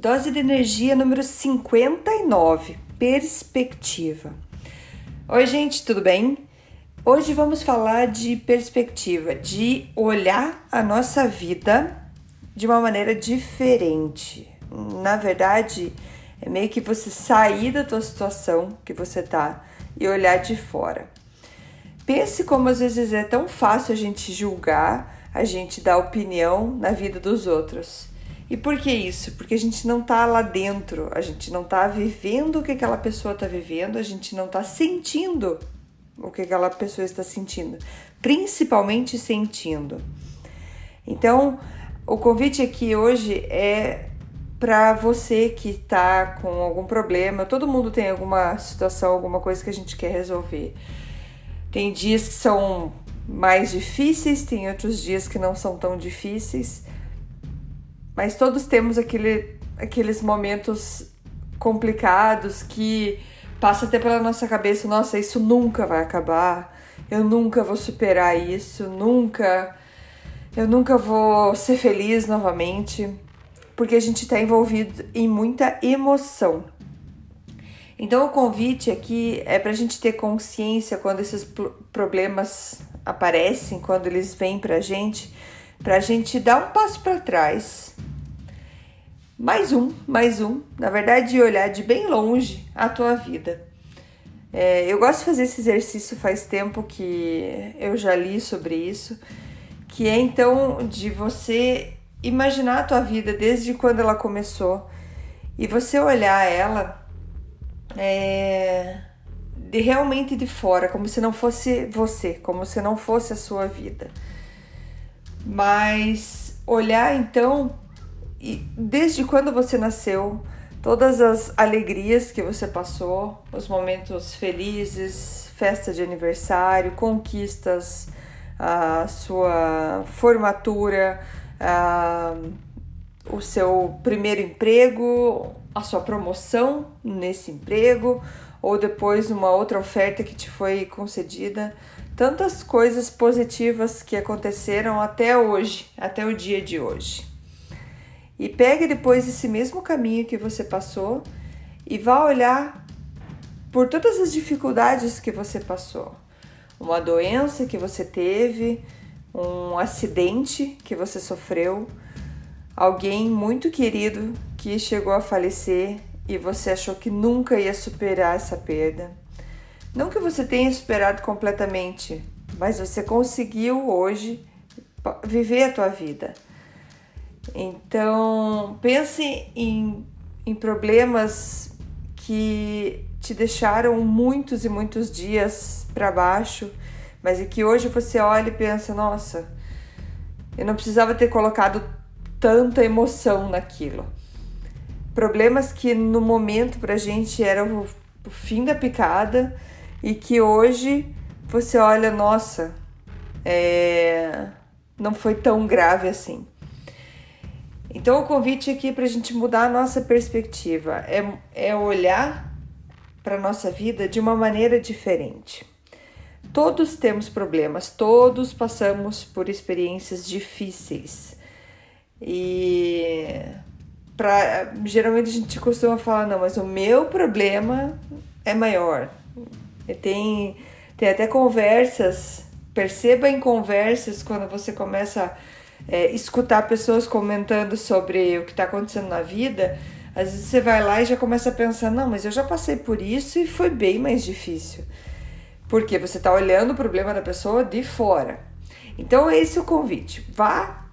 Dose de energia número 59, perspectiva. Oi, gente, tudo bem? Hoje vamos falar de perspectiva, de olhar a nossa vida de uma maneira diferente. Na verdade, é meio que você sair da tua situação que você tá e olhar de fora. Pense como às vezes é tão fácil a gente julgar, a gente dar opinião na vida dos outros. E por que isso? Porque a gente não tá lá dentro, a gente não tá vivendo o que aquela pessoa tá vivendo, a gente não tá sentindo o que aquela pessoa está sentindo, principalmente sentindo. Então, o convite aqui hoje é para você que tá com algum problema. Todo mundo tem alguma situação, alguma coisa que a gente quer resolver. Tem dias que são mais difíceis, tem outros dias que não são tão difíceis mas todos temos aquele, aqueles momentos complicados que passa até pela nossa cabeça, nossa, isso nunca vai acabar. Eu nunca vou superar isso, nunca eu nunca vou ser feliz novamente, porque a gente está envolvido em muita emoção. Então o convite aqui é para a gente ter consciência quando esses problemas aparecem, quando eles vêm para a gente, para a gente dar um passo para trás mais um, mais um, na verdade, olhar de bem longe a tua vida. É, eu gosto de fazer esse exercício faz tempo que eu já li sobre isso, que é então de você imaginar a tua vida desde quando ela começou e você olhar ela é, de realmente de fora, como se não fosse você, como se não fosse a sua vida. Mas olhar então e desde quando você nasceu, todas as alegrias que você passou, os momentos felizes, festa de aniversário, conquistas, a sua formatura, a, o seu primeiro emprego, a sua promoção nesse emprego, ou depois uma outra oferta que te foi concedida. Tantas coisas positivas que aconteceram até hoje, até o dia de hoje. E pegue depois esse mesmo caminho que você passou e vá olhar por todas as dificuldades que você passou. Uma doença que você teve, um acidente que você sofreu, alguém muito querido que chegou a falecer e você achou que nunca ia superar essa perda. Não que você tenha superado completamente, mas você conseguiu hoje viver a tua vida. Então, pense em, em problemas que te deixaram muitos e muitos dias para baixo, mas é que hoje você olha e pensa: nossa, eu não precisava ter colocado tanta emoção naquilo. Problemas que no momento pra gente eram o fim da picada e que hoje você olha, nossa, é... não foi tão grave assim. Então, o convite aqui para a gente mudar a nossa perspectiva é, é olhar para a nossa vida de uma maneira diferente. Todos temos problemas, todos passamos por experiências difíceis. E pra, geralmente a gente costuma falar, não, mas o meu problema é maior. E tem, tem até conversas, perceba em conversas quando você começa a é, escutar pessoas comentando sobre o que está acontecendo na vida, às vezes você vai lá e já começa a pensar: não, mas eu já passei por isso e foi bem mais difícil. Porque você está olhando o problema da pessoa de fora. Então, esse é o convite. Vá,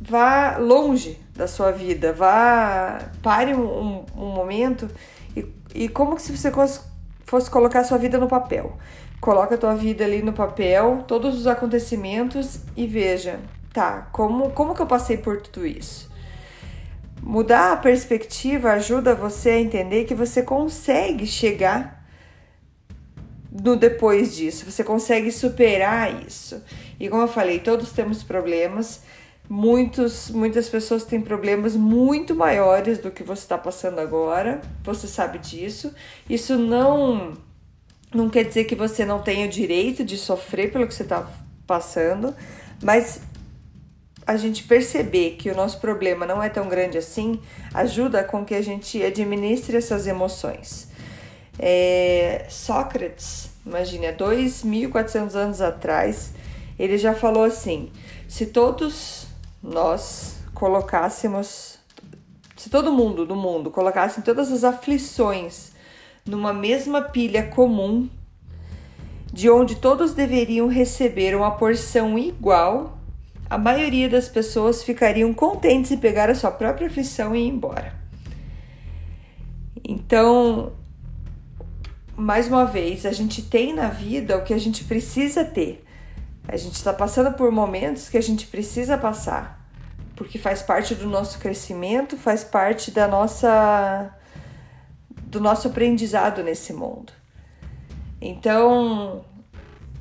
vá longe da sua vida, vá, pare um, um, um momento e, e como se você fosse colocar sua vida no papel. Coloca a tua vida ali no papel, todos os acontecimentos e veja, tá, como, como que eu passei por tudo isso? Mudar a perspectiva ajuda você a entender que você consegue chegar no depois disso, você consegue superar isso. E como eu falei, todos temos problemas. Muitos, muitas pessoas têm problemas muito maiores do que você está passando agora. Você sabe disso. Isso não não quer dizer que você não tenha o direito de sofrer pelo que você está passando, mas a gente perceber que o nosso problema não é tão grande assim ajuda com que a gente administre essas emoções. É, Sócrates, imagine, há 2.400 anos atrás, ele já falou assim: se todos nós colocássemos, se todo mundo do mundo colocasse todas as aflições numa mesma pilha comum, de onde todos deveriam receber uma porção igual, a maioria das pessoas ficariam contentes em pegar a sua própria aflição e ir embora. Então, mais uma vez, a gente tem na vida o que a gente precisa ter. A gente está passando por momentos que a gente precisa passar, porque faz parte do nosso crescimento, faz parte da nossa do nosso aprendizado nesse mundo. Então,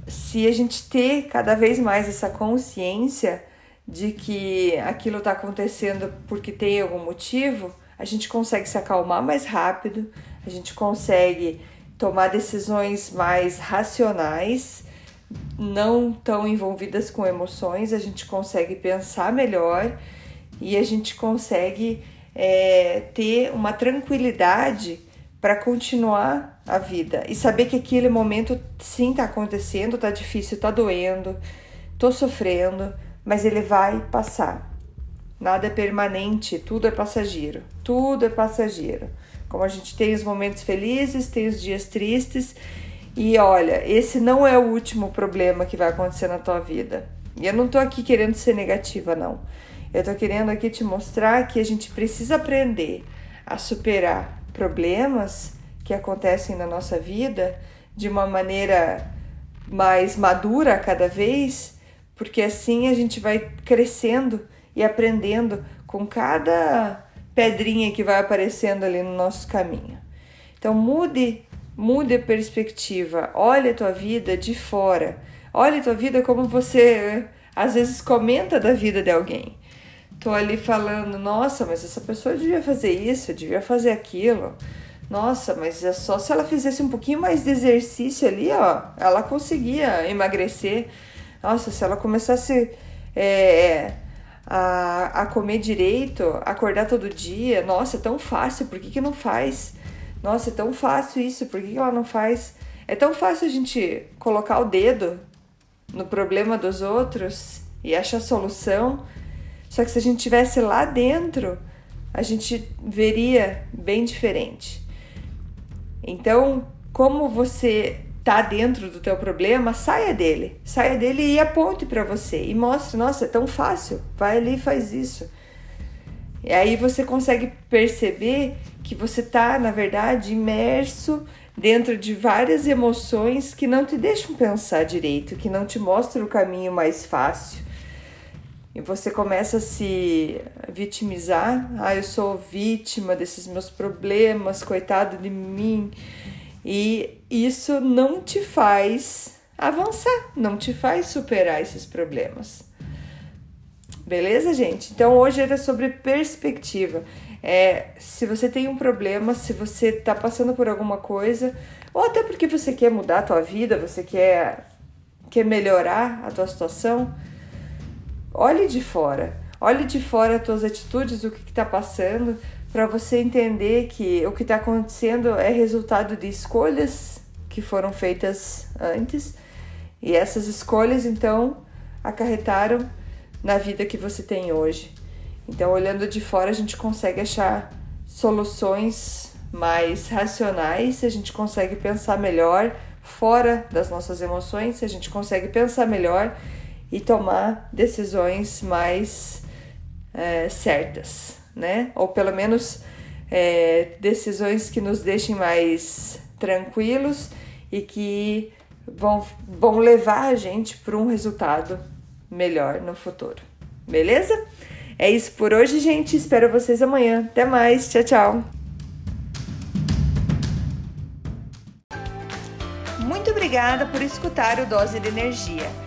se a gente ter cada vez mais essa consciência de que aquilo está acontecendo porque tem algum motivo, a gente consegue se acalmar mais rápido, a gente consegue tomar decisões mais racionais não tão envolvidas com emoções, a gente consegue pensar melhor e a gente consegue é, ter uma tranquilidade para continuar a vida e saber que aquele momento sim está acontecendo, está difícil, está doendo, estou sofrendo, mas ele vai passar. Nada é permanente, tudo é passageiro, tudo é passageiro. Como a gente tem os momentos felizes, tem os dias tristes e olha, esse não é o último problema que vai acontecer na tua vida. E eu não tô aqui querendo ser negativa, não. Eu tô querendo aqui te mostrar que a gente precisa aprender a superar problemas que acontecem na nossa vida de uma maneira mais madura cada vez, porque assim a gente vai crescendo e aprendendo com cada pedrinha que vai aparecendo ali no nosso caminho. Então mude Mude a perspectiva, olhe a tua vida de fora. Olhe a tua vida como você às vezes comenta da vida de alguém. Tô ali falando, nossa, mas essa pessoa devia fazer isso, devia fazer aquilo. Nossa, mas é só se ela fizesse um pouquinho mais de exercício ali, ó, ela conseguia emagrecer. Nossa, se ela começasse é, a, a comer direito, acordar todo dia, nossa, é tão fácil, por que, que não faz? Nossa, é tão fácil isso, por que ela não faz? É tão fácil a gente colocar o dedo no problema dos outros e achar solução. Só que se a gente tivesse lá dentro, a gente veria bem diferente. Então, como você tá dentro do teu problema, saia dele. Saia dele e aponte para você e mostre, nossa, é tão fácil. Vai ali e faz isso. E aí você consegue perceber que você está, na verdade, imerso dentro de várias emoções que não te deixam pensar direito, que não te mostram o caminho mais fácil. E você começa a se vitimizar. Ah, eu sou vítima desses meus problemas, coitado de mim. E isso não te faz avançar, não te faz superar esses problemas. Beleza, gente? Então hoje era sobre perspectiva. É, se você tem um problema, se você está passando por alguma coisa, ou até porque você quer mudar a tua vida, você quer, quer melhorar a tua situação, olhe de fora. Olhe de fora as tuas atitudes, o que está passando, para você entender que o que está acontecendo é resultado de escolhas que foram feitas antes. E essas escolhas, então, acarretaram na vida que você tem hoje. Então, olhando de fora, a gente consegue achar soluções mais racionais, a gente consegue pensar melhor fora das nossas emoções, a gente consegue pensar melhor e tomar decisões mais é, certas, né? Ou pelo menos é, decisões que nos deixem mais tranquilos e que vão, vão levar a gente para um resultado melhor no futuro. Beleza? É isso por hoje, gente. Espero vocês amanhã. Até mais. Tchau, tchau. Muito obrigada por escutar o Dose de Energia.